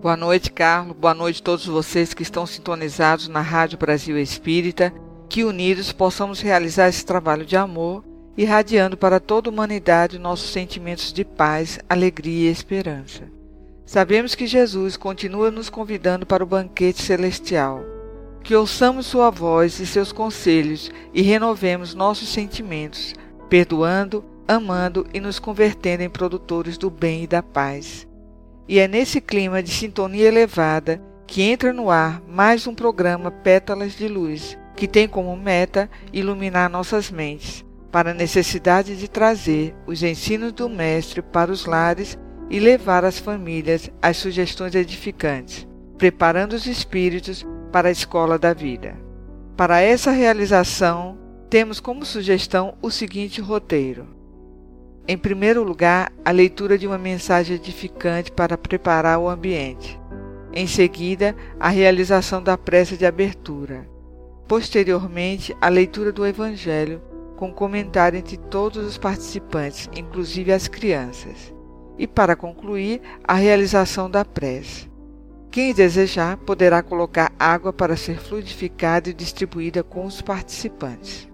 Boa noite, Carlos. Boa noite a todos vocês que estão sintonizados na Rádio Brasil Espírita. Que unidos possamos realizar esse trabalho de amor, irradiando para toda a humanidade nossos sentimentos de paz, alegria e esperança. Sabemos que Jesus continua nos convidando para o banquete celestial. Que ouçamos Sua voz e seus conselhos e renovemos nossos sentimentos, perdoando, amando e nos convertendo em produtores do bem e da paz. E é nesse clima de sintonia elevada que entra no ar mais um programa Pétalas de Luz, que tem como meta iluminar nossas mentes para a necessidade de trazer os ensinos do Mestre para os lares e levar às famílias as sugestões edificantes, preparando os espíritos para a escola da vida. Para essa realização, temos como sugestão o seguinte roteiro. Em primeiro lugar, a leitura de uma mensagem edificante para preparar o ambiente. Em seguida, a realização da prece de abertura. Posteriormente, a leitura do Evangelho, com comentário entre todos os participantes, inclusive as crianças. E, para concluir, a realização da prece. Quem desejar poderá colocar água para ser fluidificada e distribuída com os participantes.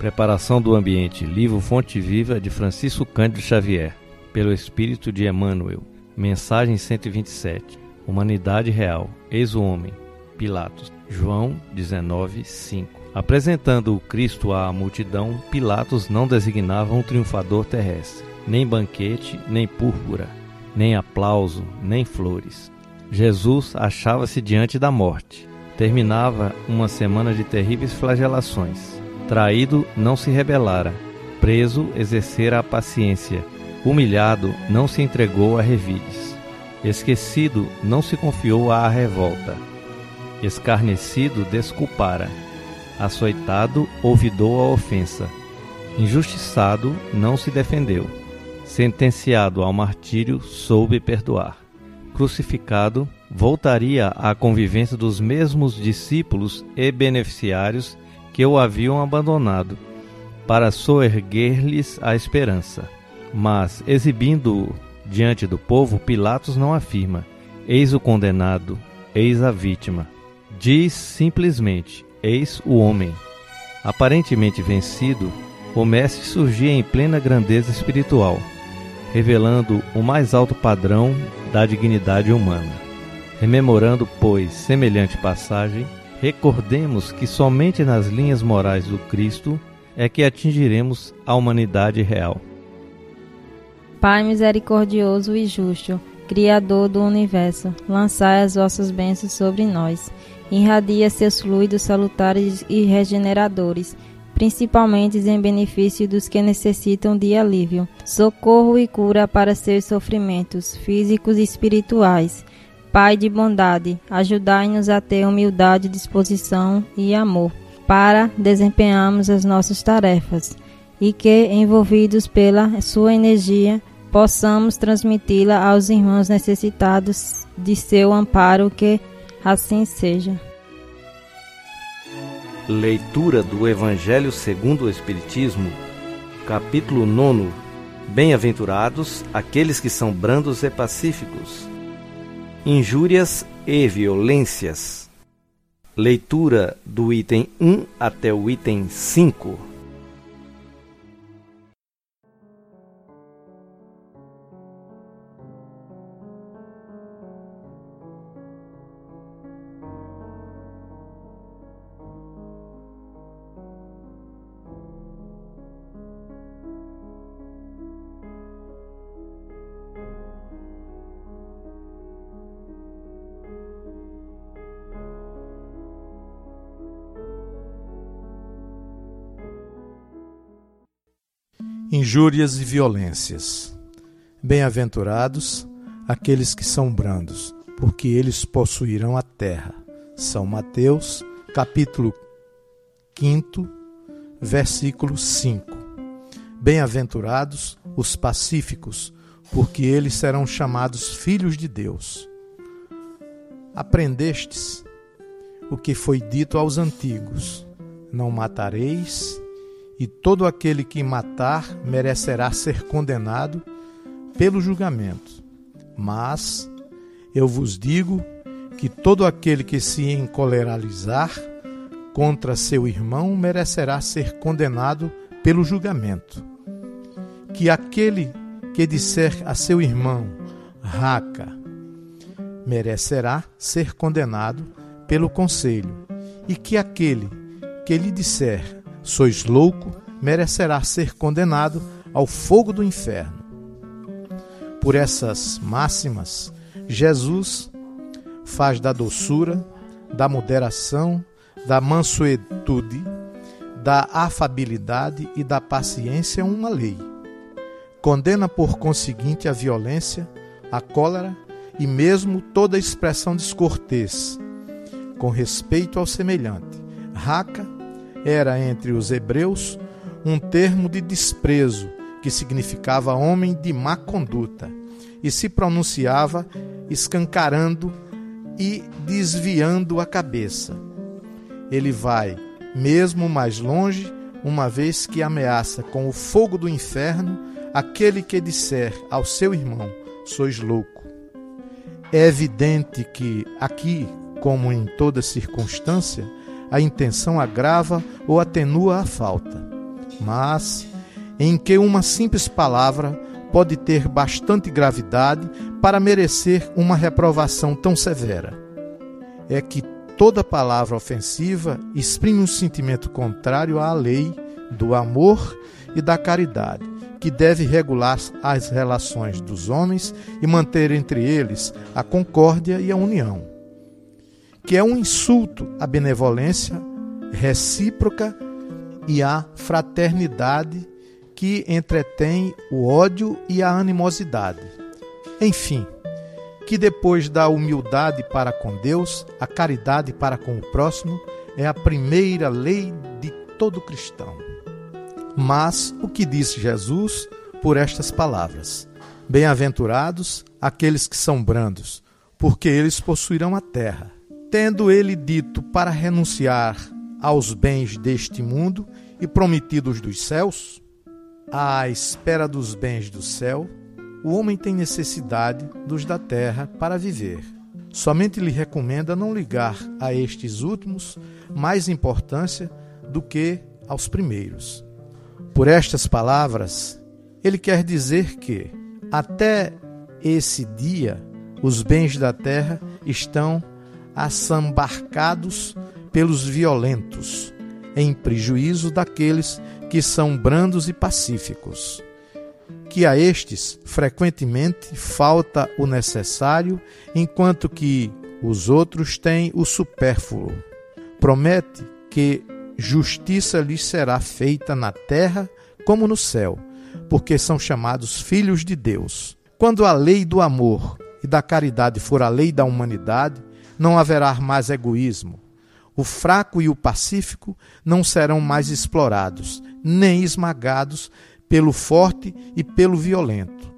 Preparação do ambiente. Livro Fonte Viva de Francisco Cândido Xavier. Pelo Espírito de Emmanuel. Mensagem 127. Humanidade real. Eis o homem. Pilatos. João 19, 5. Apresentando o Cristo à multidão, Pilatos não designava um triunfador terrestre, nem banquete, nem púrpura, nem aplauso, nem flores. Jesus achava-se diante da morte. Terminava uma semana de terríveis flagelações Traído, não se rebelara. Preso, exercera a paciência. Humilhado, não se entregou a revides. Esquecido, não se confiou à revolta. Escarnecido, desculpara. Açoitado, ouvidou a ofensa. Injustiçado, não se defendeu. Sentenciado ao martírio, soube perdoar. Crucificado, voltaria à convivência dos mesmos discípulos e beneficiários que o haviam abandonado, para soerguer-lhes a esperança. Mas, exibindo-o diante do povo, Pilatos não afirma: Eis o condenado, eis a vítima. Diz simplesmente: Eis o homem. Aparentemente vencido, o Mestre surgia em plena grandeza espiritual, revelando o mais alto padrão da dignidade humana. Rememorando, pois, semelhante passagem, Recordemos que somente nas linhas morais do Cristo é que atingiremos a humanidade real. Pai misericordioso e justo, Criador do universo, lançai as vossas bênçãos sobre nós. Irradia seus fluidos salutares e regeneradores, principalmente em benefício dos que necessitam de alívio, socorro e cura para seus sofrimentos físicos e espirituais Pai de bondade, ajudai-nos a ter humildade, disposição e amor para desempenharmos as nossas tarefas e que, envolvidos pela sua energia, possamos transmiti-la aos irmãos necessitados de seu amparo, que assim seja. Leitura do Evangelho segundo o Espiritismo, capítulo 9. Bem-aventurados aqueles que são brandos e pacíficos Injúrias e violências. Leitura do item 1 até o item 5. Injúrias e violências. Bem-aventurados aqueles que são brandos, porque eles possuirão a terra. São Mateus, capítulo 5, versículo 5. Bem-aventurados os pacíficos, porque eles serão chamados filhos de Deus. Aprendestes o que foi dito aos antigos: Não matareis, e todo aquele que matar merecerá ser condenado pelo julgamento. Mas eu vos digo que todo aquele que se encoleralizar contra seu irmão merecerá ser condenado pelo julgamento. Que aquele que disser a seu irmão, raca, merecerá ser condenado pelo conselho, e que aquele que lhe disser, sois louco, merecerá ser condenado ao fogo do inferno. Por essas máximas, Jesus faz da doçura, da moderação, da mansuetude, da afabilidade e da paciência uma lei. Condena por conseguinte a violência, a cólera e mesmo toda expressão descortês, com respeito ao semelhante. Raca era entre os hebreus um termo de desprezo que significava homem de má conduta e se pronunciava escancarando e desviando a cabeça. Ele vai mesmo mais longe, uma vez que ameaça com o fogo do inferno aquele que disser ao seu irmão: Sois louco. É evidente que aqui, como em toda circunstância, a intenção agrava ou atenua a falta. Mas, em que uma simples palavra pode ter bastante gravidade para merecer uma reprovação tão severa. É que toda palavra ofensiva exprime um sentimento contrário à lei do amor e da caridade, que deve regular as relações dos homens e manter entre eles a concórdia e a união. Que é um insulto à benevolência recíproca e à fraternidade que entretém o ódio e a animosidade. Enfim, que depois da humildade para com Deus, a caridade para com o próximo é a primeira lei de todo cristão. Mas o que disse Jesus por estas palavras? Bem-aventurados aqueles que são brandos, porque eles possuirão a terra. Tendo ele dito para renunciar aos bens deste mundo e prometidos dos céus, à espera dos bens do céu, o homem tem necessidade dos da terra para viver. Somente lhe recomenda não ligar a estes últimos mais importância do que aos primeiros. Por estas palavras, ele quer dizer que, até esse dia, os bens da terra estão assambarcados pelos violentos, em prejuízo daqueles que são brandos e pacíficos que a estes frequentemente falta o necessário, enquanto que os outros têm o supérfluo. Promete que justiça lhes será feita na terra como no céu, porque são chamados filhos de Deus. Quando a lei do amor e da caridade for a lei da humanidade, não haverá mais egoísmo. O fraco e o pacífico não serão mais explorados, nem esmagados pelo forte e pelo violento.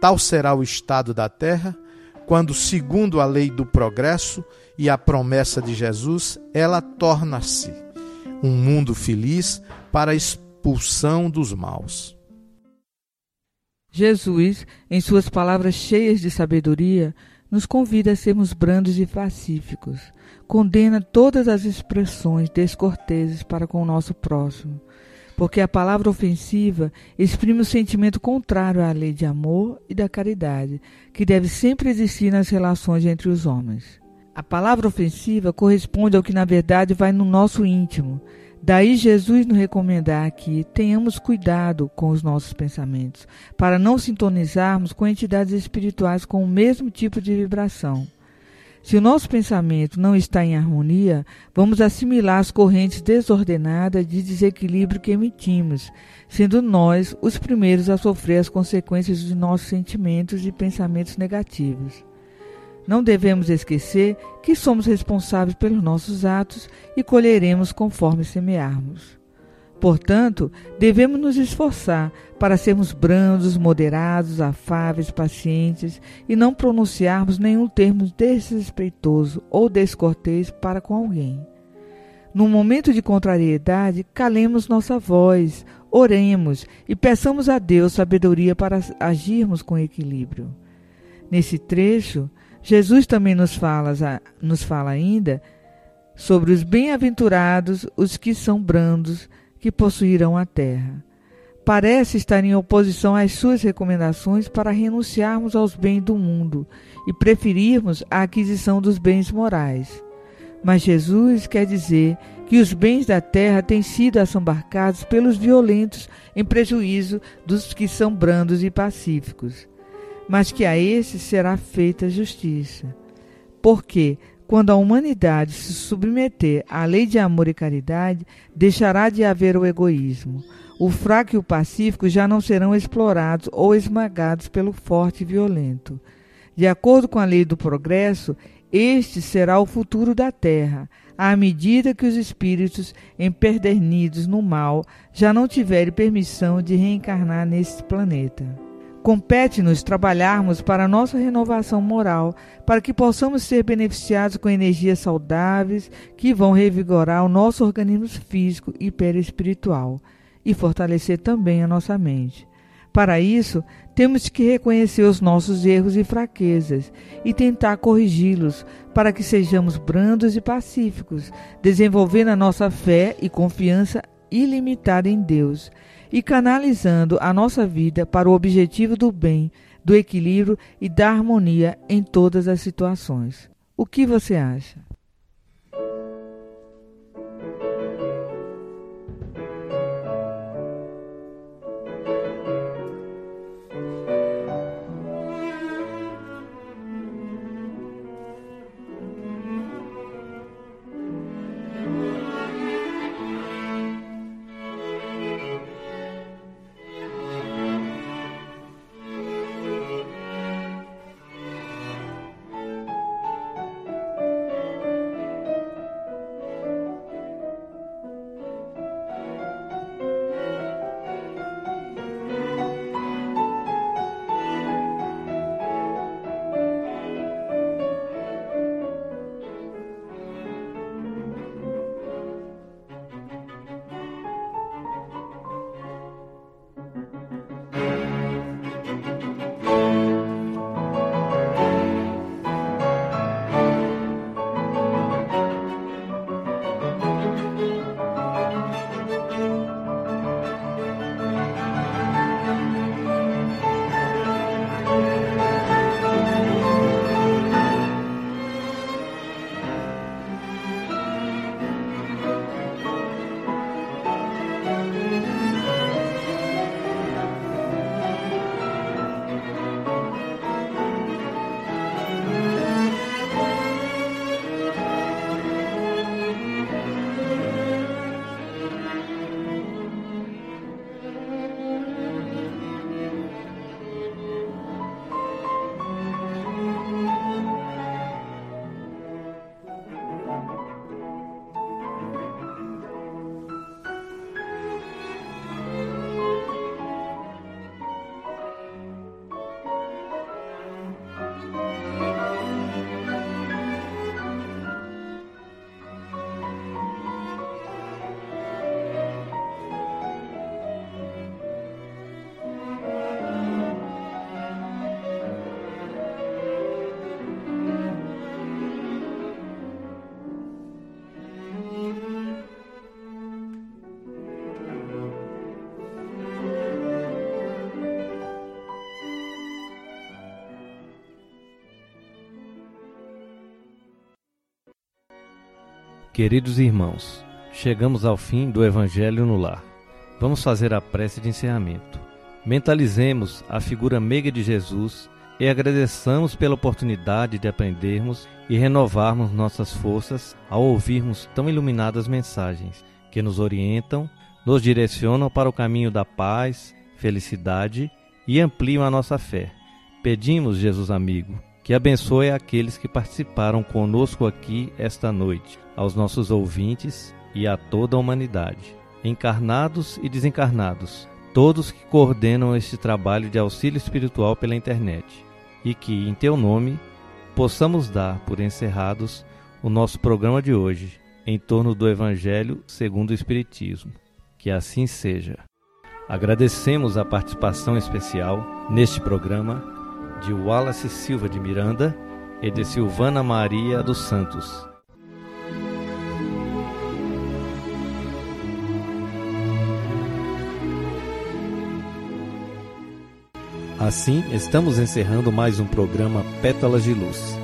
Tal será o estado da terra quando, segundo a lei do progresso e a promessa de Jesus, ela torna-se um mundo feliz para a expulsão dos maus. Jesus, em suas palavras cheias de sabedoria, nos convida a sermos brandos e pacíficos. Condena todas as expressões descorteses para com o nosso próximo porque a palavra ofensiva exprime o sentimento contrário à lei de amor e da caridade, que deve sempre existir nas relações entre os homens. A palavra ofensiva corresponde ao que na verdade vai no nosso íntimo. Daí Jesus nos recomendar que tenhamos cuidado com os nossos pensamentos, para não sintonizarmos com entidades espirituais com o mesmo tipo de vibração. Se o nosso pensamento não está em harmonia, vamos assimilar as correntes desordenadas de desequilíbrio que emitimos, sendo nós os primeiros a sofrer as consequências de nossos sentimentos e pensamentos negativos. Não devemos esquecer que somos responsáveis pelos nossos atos e colheremos conforme semearmos. Portanto, devemos nos esforçar para sermos brandos, moderados, afáveis, pacientes e não pronunciarmos nenhum termo desrespeitoso ou descortês para com alguém. Num momento de contrariedade, calemos nossa voz, oremos e peçamos a Deus sabedoria para agirmos com equilíbrio. Nesse trecho, Jesus também nos fala, nos fala ainda sobre os bem-aventurados, os que são brandos, que possuirão a terra. Parece estar em oposição às suas recomendações para renunciarmos aos bens do mundo e preferirmos a aquisição dos bens morais. Mas Jesus quer dizer que os bens da terra têm sido assambarcados pelos violentos em prejuízo dos que são brandos e pacíficos, mas que a esses será feita justiça. Porque quando a humanidade se submeter à lei de amor e caridade, deixará de haver o egoísmo. O fraco e o pacífico já não serão explorados ou esmagados pelo forte e violento. De acordo com a lei do progresso, este será o futuro da Terra, à medida que os espíritos empedernidos no mal já não tiverem permissão de reencarnar neste planeta. Compete-nos trabalharmos para a nossa renovação moral, para que possamos ser beneficiados com energias saudáveis que vão revigorar o nosso organismo físico e perispiritual e fortalecer também a nossa mente. Para isso, temos que reconhecer os nossos erros e fraquezas e tentar corrigi-los para que sejamos brandos e pacíficos, desenvolvendo a nossa fé e confiança ilimitada em Deus e canalizando a nossa vida para o objetivo do bem, do equilíbrio e da harmonia em todas as situações. O que você acha? Queridos irmãos, chegamos ao fim do Evangelho no Lar. Vamos fazer a prece de encerramento. Mentalizemos a figura meiga de Jesus e agradeçamos pela oportunidade de aprendermos e renovarmos nossas forças ao ouvirmos tão iluminadas mensagens que nos orientam, nos direcionam para o caminho da paz, felicidade e ampliam a nossa fé. Pedimos, Jesus amigo, que abençoe aqueles que participaram conosco aqui esta noite, aos nossos ouvintes e a toda a humanidade, encarnados e desencarnados, todos que coordenam este trabalho de auxílio espiritual pela internet, e que, em teu nome, possamos dar por encerrados o nosso programa de hoje em torno do Evangelho segundo o Espiritismo. Que assim seja. Agradecemos a participação especial neste programa de Wallace Silva de Miranda e de Silvana Maria dos Santos. Assim, estamos encerrando mais um programa Pétalas de Luz,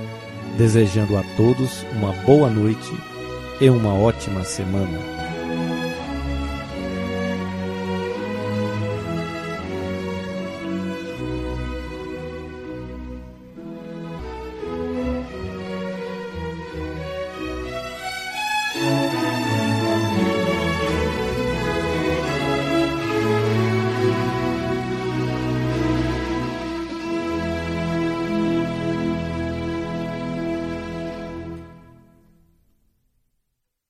desejando a todos uma boa noite e uma ótima semana.